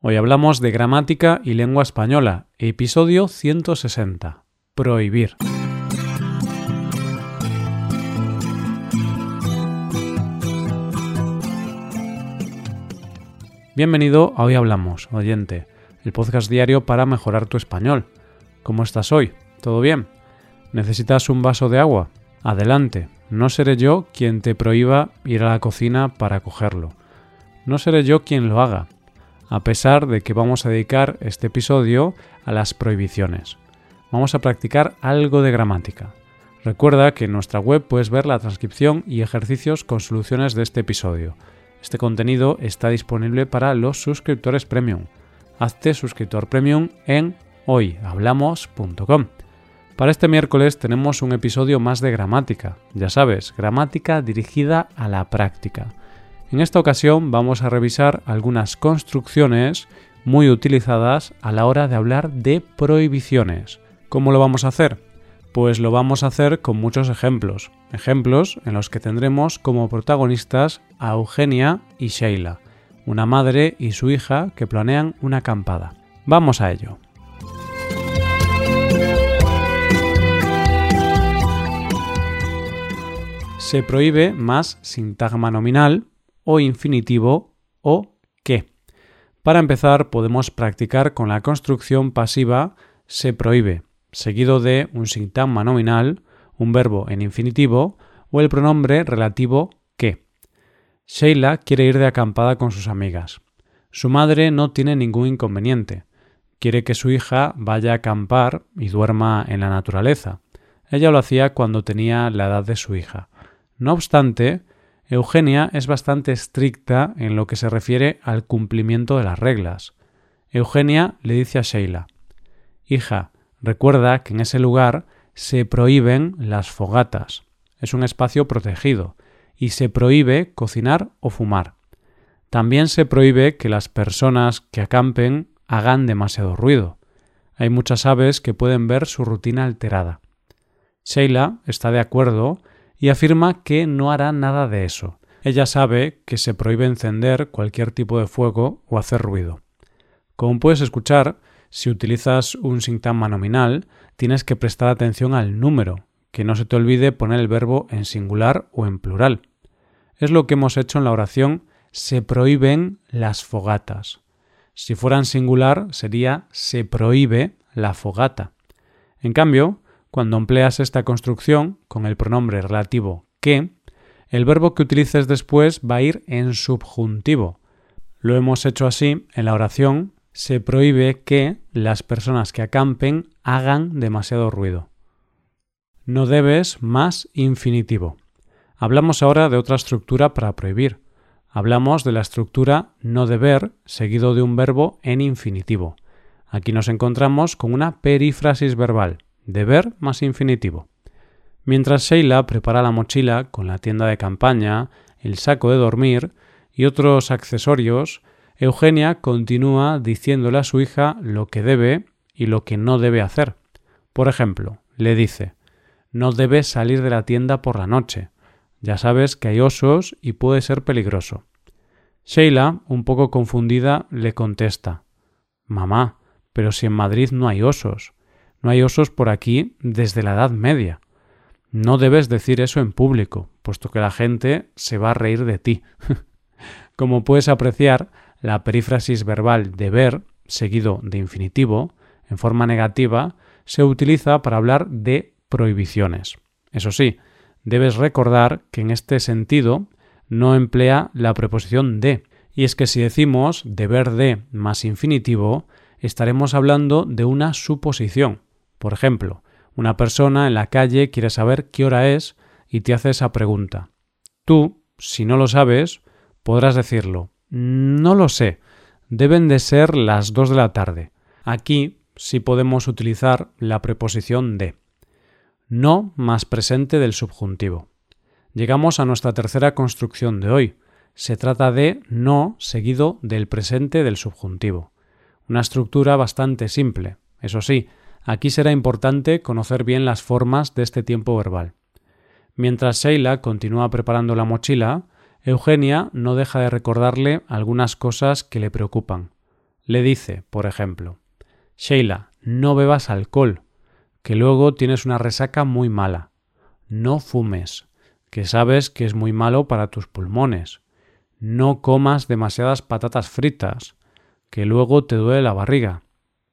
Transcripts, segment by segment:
Hoy hablamos de gramática y lengua española, episodio 160. Prohibir. Bienvenido a Hoy Hablamos, oyente, el podcast diario para mejorar tu español. ¿Cómo estás hoy? ¿Todo bien? ¿Necesitas un vaso de agua? Adelante, no seré yo quien te prohíba ir a la cocina para cogerlo. No seré yo quien lo haga a pesar de que vamos a dedicar este episodio a las prohibiciones. Vamos a practicar algo de gramática. Recuerda que en nuestra web puedes ver la transcripción y ejercicios con soluciones de este episodio. Este contenido está disponible para los suscriptores premium. Hazte suscriptor premium en hoyhablamos.com. Para este miércoles tenemos un episodio más de gramática, ya sabes, gramática dirigida a la práctica. En esta ocasión vamos a revisar algunas construcciones muy utilizadas a la hora de hablar de prohibiciones. ¿Cómo lo vamos a hacer? Pues lo vamos a hacer con muchos ejemplos. Ejemplos en los que tendremos como protagonistas a Eugenia y Sheila, una madre y su hija que planean una acampada. Vamos a ello. Se prohíbe más sintagma nominal o infinitivo o que. Para empezar, podemos practicar con la construcción pasiva se prohíbe, seguido de un sintagma nominal, un verbo en infinitivo o el pronombre relativo que. Sheila quiere ir de acampada con sus amigas. Su madre no tiene ningún inconveniente. Quiere que su hija vaya a acampar y duerma en la naturaleza. Ella lo hacía cuando tenía la edad de su hija. No obstante, Eugenia es bastante estricta en lo que se refiere al cumplimiento de las reglas. Eugenia le dice a Sheila Hija, recuerda que en ese lugar se prohíben las fogatas. Es un espacio protegido y se prohíbe cocinar o fumar. También se prohíbe que las personas que acampen hagan demasiado ruido. Hay muchas aves que pueden ver su rutina alterada. Sheila está de acuerdo y afirma que no hará nada de eso. Ella sabe que se prohíbe encender cualquier tipo de fuego o hacer ruido. Como puedes escuchar, si utilizas un sintagma nominal, tienes que prestar atención al número, que no se te olvide poner el verbo en singular o en plural. Es lo que hemos hecho en la oración se prohíben las fogatas. Si fuera en singular sería se prohíbe la fogata. En cambio, cuando empleas esta construcción con el pronombre relativo que, el verbo que utilices después va a ir en subjuntivo. Lo hemos hecho así en la oración se prohíbe que las personas que acampen hagan demasiado ruido. No debes más infinitivo. Hablamos ahora de otra estructura para prohibir. Hablamos de la estructura no deber seguido de un verbo en infinitivo. Aquí nos encontramos con una perífrasis verbal deber más infinitivo. Mientras Sheila prepara la mochila con la tienda de campaña, el saco de dormir y otros accesorios, Eugenia continúa diciéndole a su hija lo que debe y lo que no debe hacer. Por ejemplo, le dice No debes salir de la tienda por la noche. Ya sabes que hay osos y puede ser peligroso. Sheila, un poco confundida, le contesta Mamá, pero si en Madrid no hay osos. No hay osos por aquí desde la Edad Media. No debes decir eso en público, puesto que la gente se va a reír de ti. Como puedes apreciar, la perífrasis verbal deber, seguido de infinitivo, en forma negativa, se utiliza para hablar de prohibiciones. Eso sí, debes recordar que en este sentido no emplea la preposición de, y es que si decimos deber de más infinitivo, estaremos hablando de una suposición, por ejemplo, una persona en la calle quiere saber qué hora es y te hace esa pregunta. Tú, si no lo sabes, podrás decirlo. No lo sé. Deben de ser las dos de la tarde. Aquí sí podemos utilizar la preposición de. No más presente del subjuntivo. Llegamos a nuestra tercera construcción de hoy. Se trata de no seguido del presente del subjuntivo. Una estructura bastante simple. Eso sí, Aquí será importante conocer bien las formas de este tiempo verbal. Mientras Sheila continúa preparando la mochila, Eugenia no deja de recordarle algunas cosas que le preocupan. Le dice, por ejemplo, Sheila, no bebas alcohol, que luego tienes una resaca muy mala. No fumes, que sabes que es muy malo para tus pulmones. No comas demasiadas patatas fritas, que luego te duele la barriga.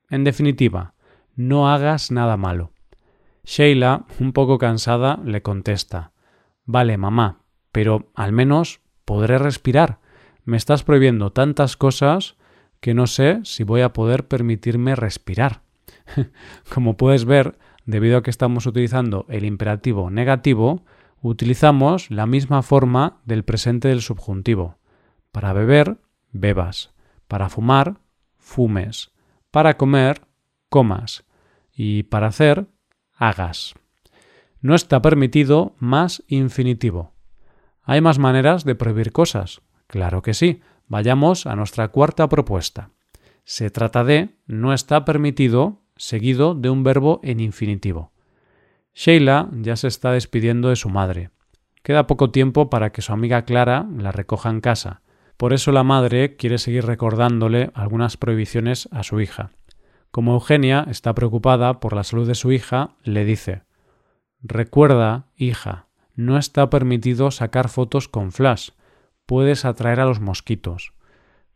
En definitiva, no hagas nada malo. Sheila, un poco cansada, le contesta Vale, mamá, pero al menos podré respirar. Me estás prohibiendo tantas cosas que no sé si voy a poder permitirme respirar. Como puedes ver, debido a que estamos utilizando el imperativo negativo, utilizamos la misma forma del presente del subjuntivo. Para beber, bebas. Para fumar, fumes. Para comer, Y para hacer, hagas. No está permitido más infinitivo. ¿Hay más maneras de prohibir cosas? Claro que sí. Vayamos a nuestra cuarta propuesta. Se trata de no está permitido seguido de un verbo en infinitivo. Sheila ya se está despidiendo de su madre. Queda poco tiempo para que su amiga Clara la recoja en casa. Por eso la madre quiere seguir recordándole algunas prohibiciones a su hija. Como Eugenia está preocupada por la salud de su hija, le dice Recuerda, hija, no está permitido sacar fotos con flash. Puedes atraer a los mosquitos.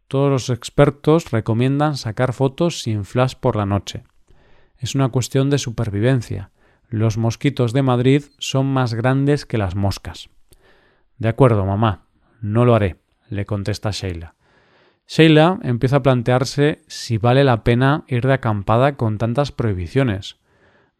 Todos los expertos recomiendan sacar fotos sin flash por la noche. Es una cuestión de supervivencia. Los mosquitos de Madrid son más grandes que las moscas. De acuerdo, mamá, no lo haré, le contesta Sheila. Sheila empieza a plantearse si vale la pena ir de acampada con tantas prohibiciones.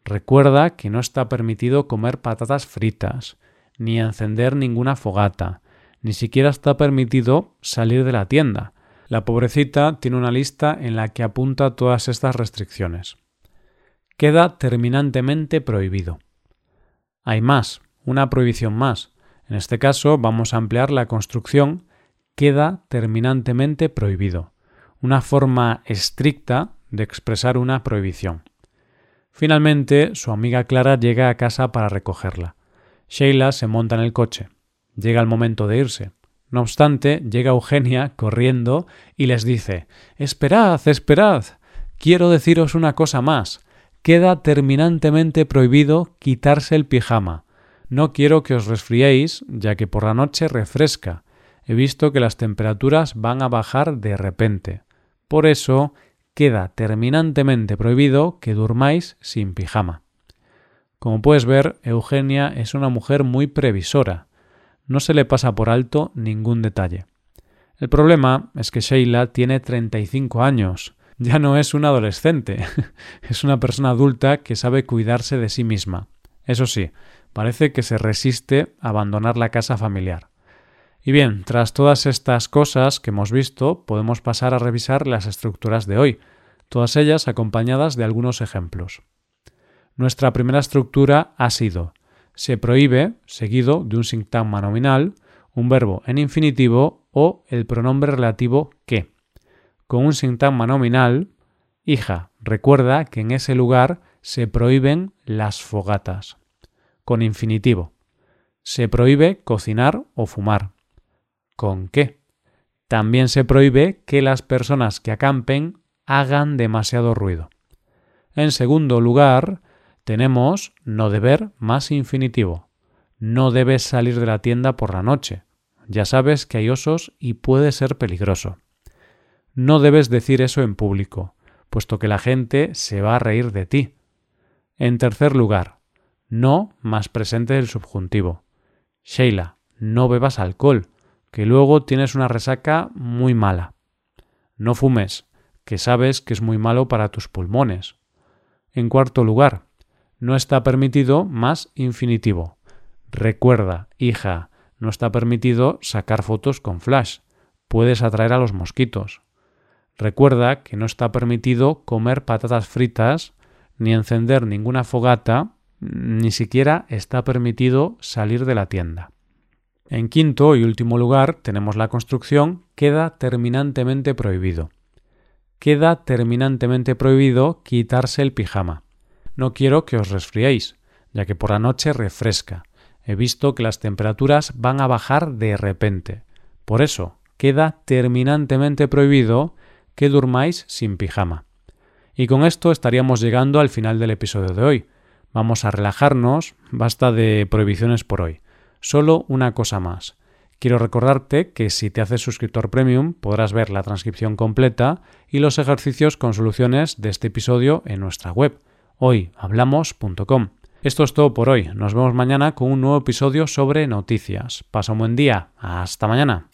Recuerda que no está permitido comer patatas fritas, ni encender ninguna fogata, ni siquiera está permitido salir de la tienda. La pobrecita tiene una lista en la que apunta todas estas restricciones. Queda terminantemente prohibido. Hay más, una prohibición más. En este caso vamos a ampliar la construcción queda terminantemente prohibido, una forma estricta de expresar una prohibición. Finalmente, su amiga Clara llega a casa para recogerla. Sheila se monta en el coche. Llega el momento de irse. No obstante, llega Eugenia corriendo y les dice Esperad, esperad. Quiero deciros una cosa más. Queda terminantemente prohibido quitarse el pijama. No quiero que os resfriéis, ya que por la noche refresca, he visto que las temperaturas van a bajar de repente. Por eso queda terminantemente prohibido que durmáis sin pijama. Como puedes ver, Eugenia es una mujer muy previsora. No se le pasa por alto ningún detalle. El problema es que Sheila tiene 35 años. Ya no es una adolescente. es una persona adulta que sabe cuidarse de sí misma. Eso sí, parece que se resiste a abandonar la casa familiar. Y bien, tras todas estas cosas que hemos visto, podemos pasar a revisar las estructuras de hoy, todas ellas acompañadas de algunos ejemplos. Nuestra primera estructura ha sido se prohíbe, seguido de un sintagma nominal, un verbo en infinitivo o el pronombre relativo que. Con un sintagma nominal, hija, recuerda que en ese lugar se prohíben las fogatas. Con infinitivo. Se prohíbe cocinar o fumar. ¿Con qué? También se prohíbe que las personas que acampen hagan demasiado ruido. En segundo lugar, tenemos no deber más infinitivo. No debes salir de la tienda por la noche. Ya sabes que hay osos y puede ser peligroso. No debes decir eso en público, puesto que la gente se va a reír de ti. En tercer lugar, no más presente del subjuntivo. Sheila, no bebas alcohol, que luego tienes una resaca muy mala. No fumes, que sabes que es muy malo para tus pulmones. En cuarto lugar, no está permitido más infinitivo. Recuerda, hija, no está permitido sacar fotos con flash. Puedes atraer a los mosquitos. Recuerda que no está permitido comer patatas fritas, ni encender ninguna fogata, ni siquiera está permitido salir de la tienda. En quinto y último lugar tenemos la construcción queda terminantemente prohibido. Queda terminantemente prohibido quitarse el pijama. No quiero que os resfriéis, ya que por la noche refresca. He visto que las temperaturas van a bajar de repente. Por eso, queda terminantemente prohibido que durmáis sin pijama. Y con esto estaríamos llegando al final del episodio de hoy. Vamos a relajarnos, basta de prohibiciones por hoy. Solo una cosa más. Quiero recordarte que si te haces suscriptor premium podrás ver la transcripción completa y los ejercicios con soluciones de este episodio en nuestra web hoyhablamos.com. Esto es todo por hoy. Nos vemos mañana con un nuevo episodio sobre noticias. Pasa un buen día. Hasta mañana.